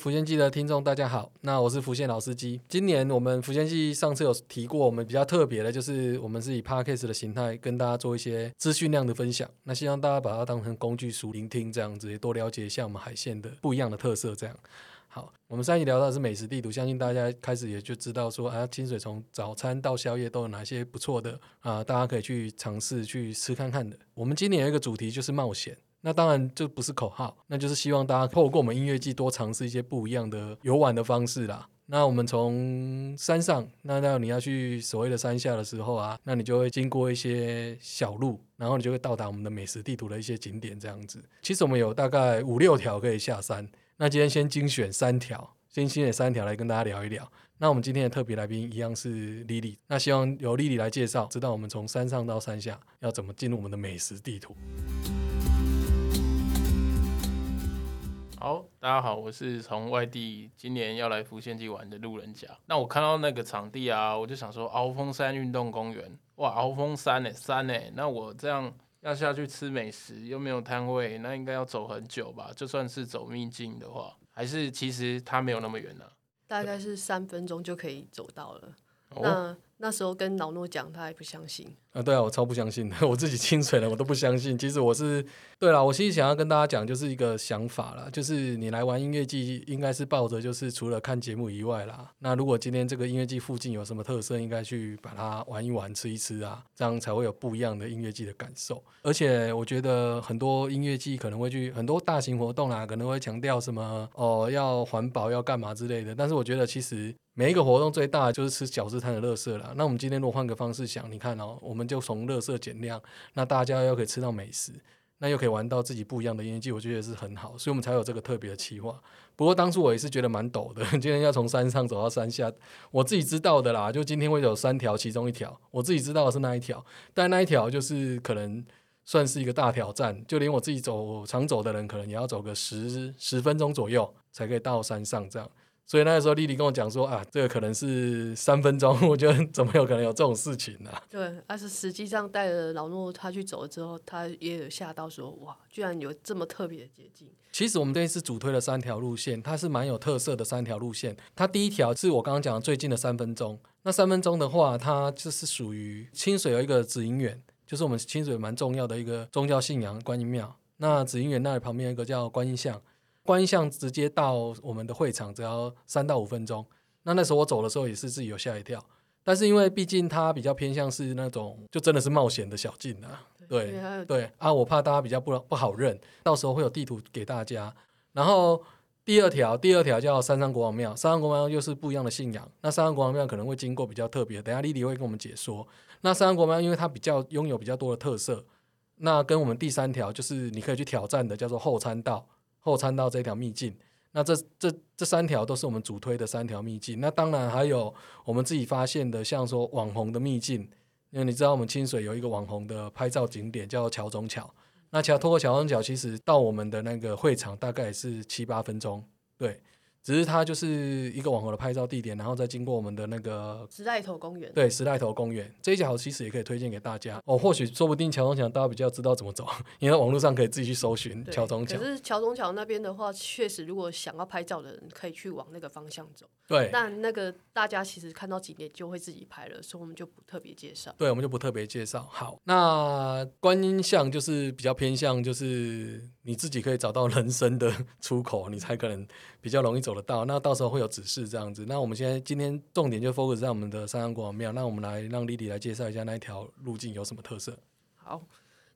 福建记的听众，大家好，那我是福建老司机。今年我们福建记上次有提过，我们比较特别的就是我们是以 podcast 的形态跟大家做一些资讯量的分享。那希望大家把它当成工具书聆听，这样子也多了解一下我们海鲜的不一样的特色。这样好，我们上一集聊到的是美食地图，相信大家开始也就知道说啊，清水从早餐到宵夜都有哪些不错的啊，大家可以去尝试去吃看看的。我们今年有一个主题就是冒险。那当然就不是口号，那就是希望大家透过我们音乐季多尝试一些不一样的游玩的方式啦。那我们从山上，那到你要去所谓的山下的时候啊，那你就会经过一些小路，然后你就会到达我们的美食地图的一些景点这样子。其实我们有大概五六条可以下山，那今天先精选三条，先精选三条来跟大家聊一聊。那我们今天的特别来宾一样是莉莉，那希望由莉莉来介绍，知道我们从山上到山下要怎么进入我们的美食地图。好，大家好，我是从外地今年要来福建去玩的路人甲。那我看到那个场地啊，我就想说，鳌峰山运动公园，哇，鳌峰山呢，山呢，那我这样要下去吃美食，又没有摊位，那应该要走很久吧？就算是走秘境的话，还是其实它没有那么远呢？大概是三分钟就可以走到了。那那时候跟老诺讲，他还不相信。啊，对啊，我超不相信的，我自己清水了，我都不相信。其实我是对啦，我其实想要跟大家讲，就是一个想法啦，就是你来玩音乐季，应该是抱着就是除了看节目以外啦，那如果今天这个音乐季附近有什么特色，应该去把它玩一玩、吃一吃啊，这样才会有不一样的音乐季的感受。而且我觉得很多音乐季可能会去很多大型活动啦，可能会强调什么哦，要环保要干嘛之类的，但是我觉得其实每一个活动最大的就是吃饺子摊的乐色了。那我们今天如果换个方式想，你看哦，我们就从乐色减量，那大家又可以吃到美食，那又可以玩到自己不一样的音乐季，我觉得是很好，所以我们才有这个特别的企划。不过当初我也是觉得蛮陡的，今天要从山上走到山下，我自己知道的啦，就今天会有三条，其中一条我自己知道的是那一条，但那一条就是可能算是一个大挑战，就连我自己走常走的人，可能也要走个十十分钟左右才可以到山上这样。所以那个时候，丽丽跟我讲说啊，这个可能是三分钟，我觉得怎么有可能有这种事情呢？对，但是实际上带着老诺他去走了之后，他也有吓到说，哇，居然有这么特别的捷径。其实我们这一次主推了三条路线，它是蛮有特色的三条路线。它第一条是我刚刚讲的最近的三分钟，那三分钟的话，它就是属于清水有一个紫银园，就是我们清水蛮重要的一个宗教信仰观音庙。那紫银园那里旁边有一个叫观音像。观象直接到我们的会场只要三到五分钟，那那时候我走的时候也是自己有吓一跳，但是因为毕竟它比较偏向是那种就真的是冒险的小径啊，对对啊，我怕大家比较不不好认，到时候会有地图给大家。然后第二条，第二条叫三山国王庙，三山国王庙又是不一样的信仰，那三山国王庙可能会经过比较特别，等下丽丽会跟我们解说。那三山国王庙因为它比较拥有比较多的特色，那跟我们第三条就是你可以去挑战的叫做后参道。后参到这条秘境，那这这这三条都是我们主推的三条秘境。那当然还有我们自己发现的，像说网红的秘境，因为你知道我们清水有一个网红的拍照景点叫桥中桥。那桥通过桥中桥，其实到我们的那个会场大概是七八分钟，对。只是它就是一个网红的拍照地点，然后再经过我们的那个时代头公园。对，时代头公园这一条其实也可以推荐给大家哦。或许说不定桥中桥大家比较知道怎么走，因为网络上可以自己去搜寻桥中桥。可是桥中桥那边的话，确实如果想要拍照的人，可以去往那个方向走。对。但那个大家其实看到景点就会自己拍了，所以我们就不特别介绍。对，我们就不特别介绍。好，那观音像就是比较偏向，就是你自己可以找到人生的 出口，你才可能比较容易走。得到，那到时候会有指示这样子。那我们现在今天重点就 focus 在我们的三山国王庙。那我们来让丽丽来介绍一下那一条路径有什么特色。好，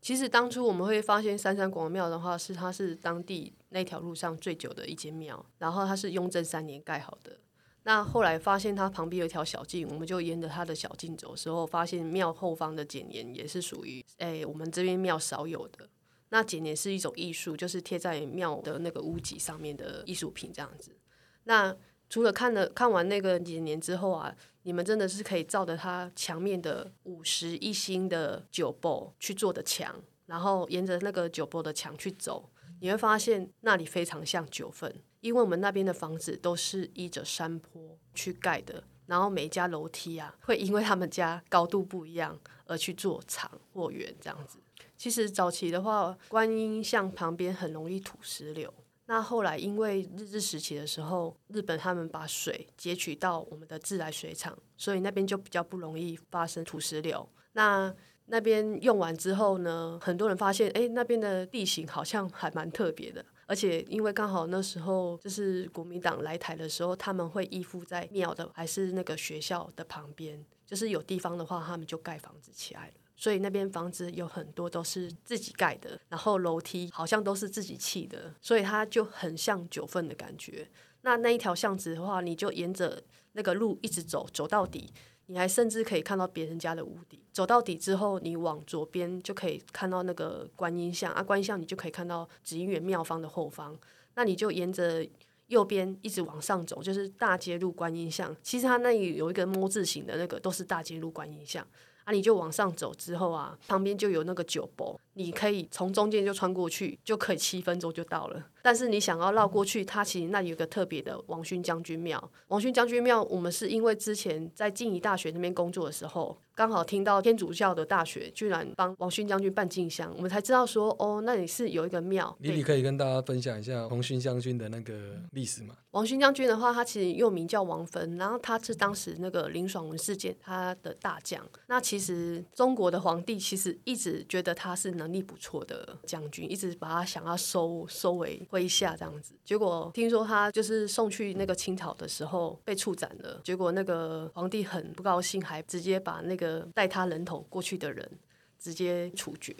其实当初我们会发现三山国王庙的话，是它是当地那条路上最久的一间庙，然后它是雍正三年盖好的。那后来发现它旁边有一条小径，我们就沿着它的小径走，时候发现庙后方的剪年也是属于哎我们这边庙少有的。那剪年是一种艺术，就是贴在庙的那个屋脊上面的艺术品这样子。那除了看了看完那个几年之后啊，你们真的是可以照着它墙面的五十一星的九波去做的墙，然后沿着那个九波的墙去走，你会发现那里非常像九份，因为我们那边的房子都是依着山坡去盖的，然后每家楼梯啊，会因为他们家高度不一样而去做长或圆这样子。其实早期的话，观音像旁边很容易土石流。那后来因为日治时期的时候，日本他们把水截取到我们的自来水厂，所以那边就比较不容易发生土石流。那那边用完之后呢，很多人发现，哎，那边的地形好像还蛮特别的。而且因为刚好那时候就是国民党来台的时候，他们会依附在庙的还是那个学校的旁边，就是有地方的话，他们就盖房子起来了。所以那边房子有很多都是自己盖的，然后楼梯好像都是自己砌的，所以它就很像九份的感觉。那那一条巷子的话，你就沿着那个路一直走，走到底。你还甚至可以看到别人家的屋顶，走到底之后，你往左边就可以看到那个观音像啊，观音像你就可以看到紫云园庙方的后方。那你就沿着右边一直往上走，就是大街路观音像。其实它那里有一个摸字形的那个，都是大街路观音像。啊，你就往上走之后啊，旁边就有那个酒博，你可以从中间就穿过去，就可以七分钟就到了。但是你想要绕过去，它其实那里有个特别的王勋将军庙。王勋将军庙，我们是因为之前在静宜大学那边工作的时候。刚好听到天主教的大学居然帮王勋将军办进香，我们才知道说哦，那里是有一个庙。李李可以跟大家分享一下王勋将军的那个历史吗？王勋将军的话，他其实又名叫王芬，然后他是当时那个林爽文事件他的大将。那其实中国的皇帝其实一直觉得他是能力不错的将军，一直把他想要收收为麾下这样子。结果听说他就是送去那个清朝的时候被处斩了，结果那个皇帝很不高兴，还直接把那个。带他人头过去的人直接处决，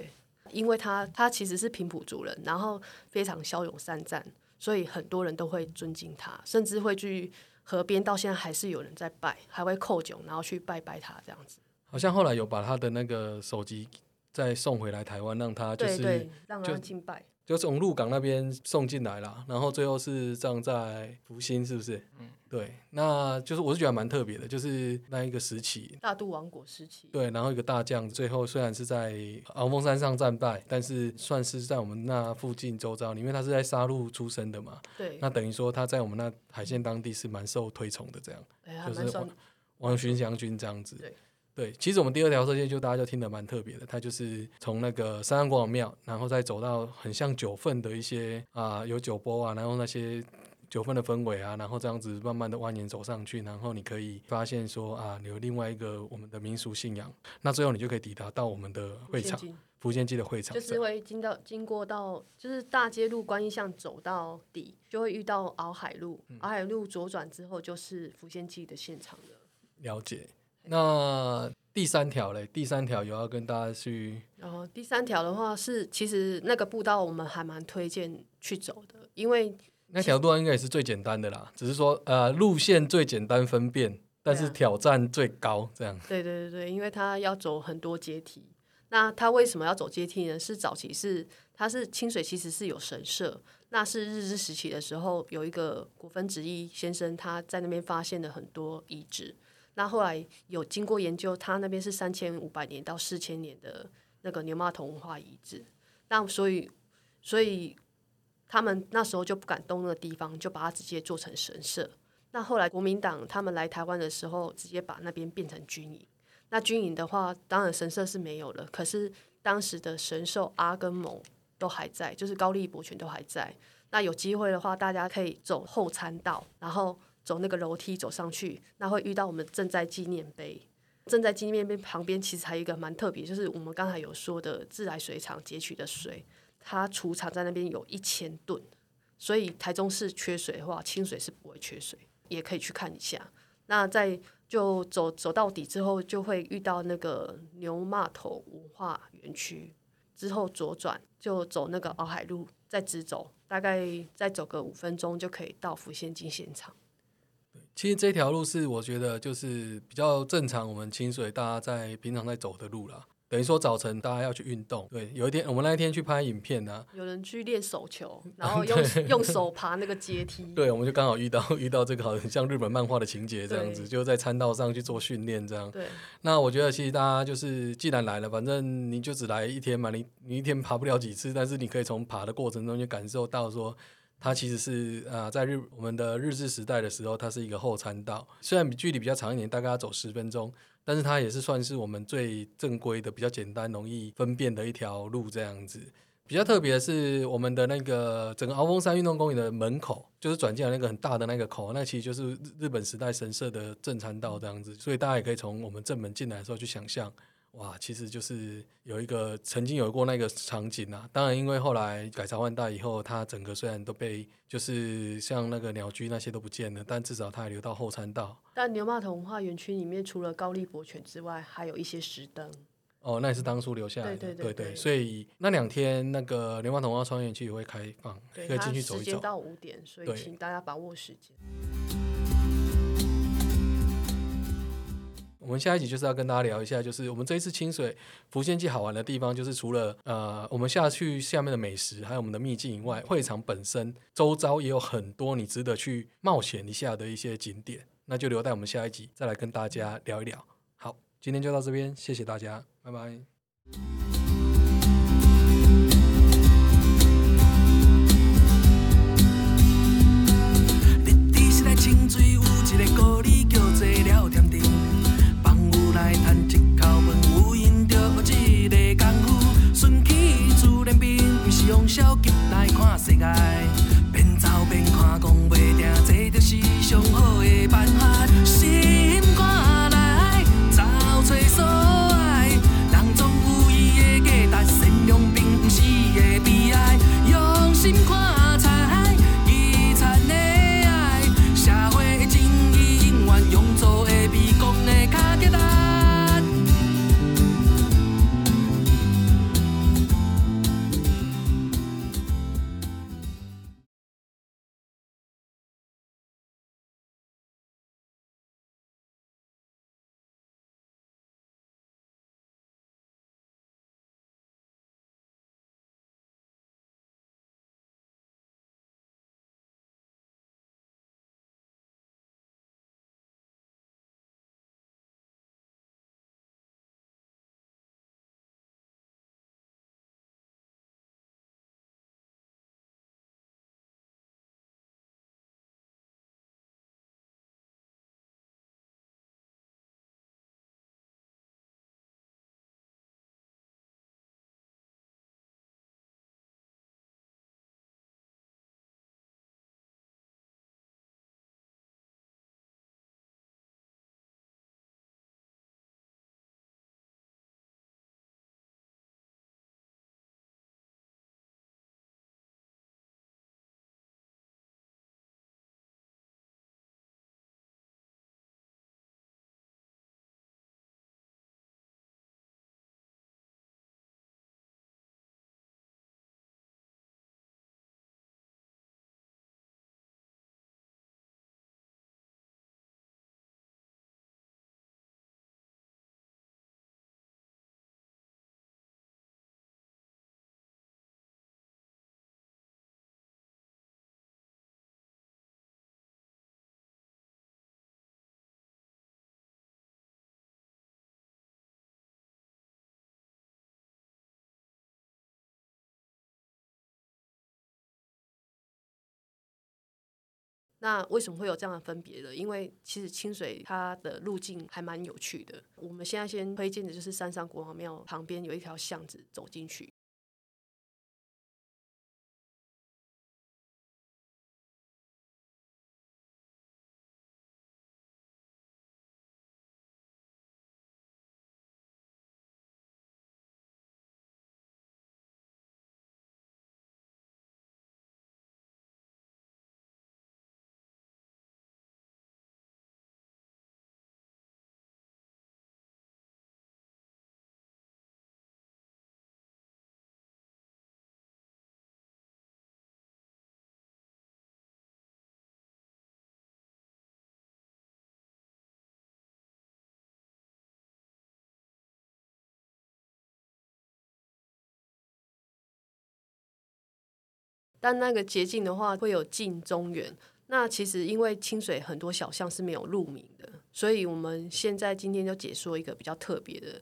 因为他他其实是平埔族人，然后非常骁勇善战，所以很多人都会尊敬他，甚至会去河边，到现在还是有人在拜，还会叩酒，然后去拜拜他这样子。好像后来有把他的那个手机再送回来台湾，让他就是让他敬拜。就从鹿港那边送进来了，然后最后是葬在福星，是不是？嗯，对，那就是我是觉得蛮特别的，就是那一个时期，大渡王国时期，对，然后一个大将，最后虽然是在鳌峰山上战败，但是算是在我们那附近周遭，因为他是在沙鹿出生的嘛，对，那等于说他在我们那海线当地是蛮受推崇的，这样，就是王巡将军这样子，对。对，其实我们第二条射线就大家就听得蛮特别的，它就是从那个三安国王庙，然后再走到很像九份的一些啊，有酒波啊，然后那些九份的氛围啊，然后这样子慢慢的蜿蜒走上去，然后你可以发现说啊，有另外一个我们的民俗信仰，那最后你就可以抵达到我们的会场，福建记的会场，就是会经到经过到就是大街路观音巷走到底，就会遇到敖海路，敖海路左转之后就是福建记的现场了。了解。那第三条嘞，第三条有要跟大家去。然后第三条的话是，其实那个步道我们还蛮推荐去走的，因为那条路应该也是最简单的啦，只是说呃路线最简单分辨，但是挑战最高这样。对对对对，因为它要走很多阶梯。那它为什么要走阶梯呢？是早期是它是清水其实是有神社，那是日治时期的时候有一个古分直一先生他在那边发现了很多遗址。那后来有经过研究，他那边是三千五百年到四千年的那个牛马桶文化遗址，那所以所以他们那时候就不敢动那个地方，就把它直接做成神社。那后来国民党他们来台湾的时候，直接把那边变成军营。那军营的话，当然神社是没有了，可是当时的神兽阿跟蒙都还在，就是高丽伯权都还在。那有机会的话，大家可以走后参道，然后。走那个楼梯走上去，那会遇到我们正在纪念碑。正在纪念碑旁边，其实还有一个蛮特别，就是我们刚才有说的自来水厂截取的水，它储藏在那边有一千吨。所以台中市缺水的话，清水是不会缺水，也可以去看一下。那在就走走到底之后，就会遇到那个牛码头文化园区。之后左转就走那个敖海路，再直走，大概再走个五分钟就可以到福县金现场。其实这条路是我觉得就是比较正常，我们清水大家在平常在走的路啦。等于说早晨大家要去运动，对，有一天我们那一天去拍影片呢，有人去练手球，然后用用手爬那个阶梯，对，我们就刚好遇到 遇到这个好像日本漫画的情节这样子，就在餐道上去做训练这样。对，那我觉得其实大家就是既然来了，反正你就只来一天嘛，你你一天爬不了几次，但是你可以从爬的过程中就感受到说。它其实是啊，在日我们的日治时代的时候，它是一个后餐道，虽然距离比较长一点，大概要走十分钟，但是它也是算是我们最正规的、比较简单、容易分辨的一条路这样子。比较特别的是，我们的那个整个鳌峰山运动公园的门口，就是转进来那个很大的那个口，那其实就是日日本时代神社的正餐道这样子，所以大家也可以从我们正门进来的时候去想象，哇，其实就是有一个曾经有过那个场景啊。当然，因为后来改朝换代以后，它整个虽然都被就是像那个鸟居那些都不见了，但至少它还留到后山道。但牛骂头文化园区里面，除了高丽博犬之外，还有一些石灯。哦，那也是当初留下来的，对对对对对所以那两天那个莲花童话创园区也会开放，可以进去走一走。到五点，所以对请大家把握时间。我们下一集就是要跟大家聊一下，就是我们这一次清水浮现记好玩的地方，就是除了呃我们下去下面的美食，还有我们的秘境以外，会场本身周遭也有很多你值得去冒险一下的一些景点，那就留待我们下一集再来跟大家聊一聊。好，今天就到这边，谢谢大家，拜拜。看那为什么会有这样的分别呢？因为其实清水它的路径还蛮有趣的。我们现在先推荐的就是山上国王庙旁边有一条巷子，走进去。但那个捷径的话，会有近、中、原。那其实因为清水很多小巷是没有路名的，所以我们现在今天就解说一个比较特别的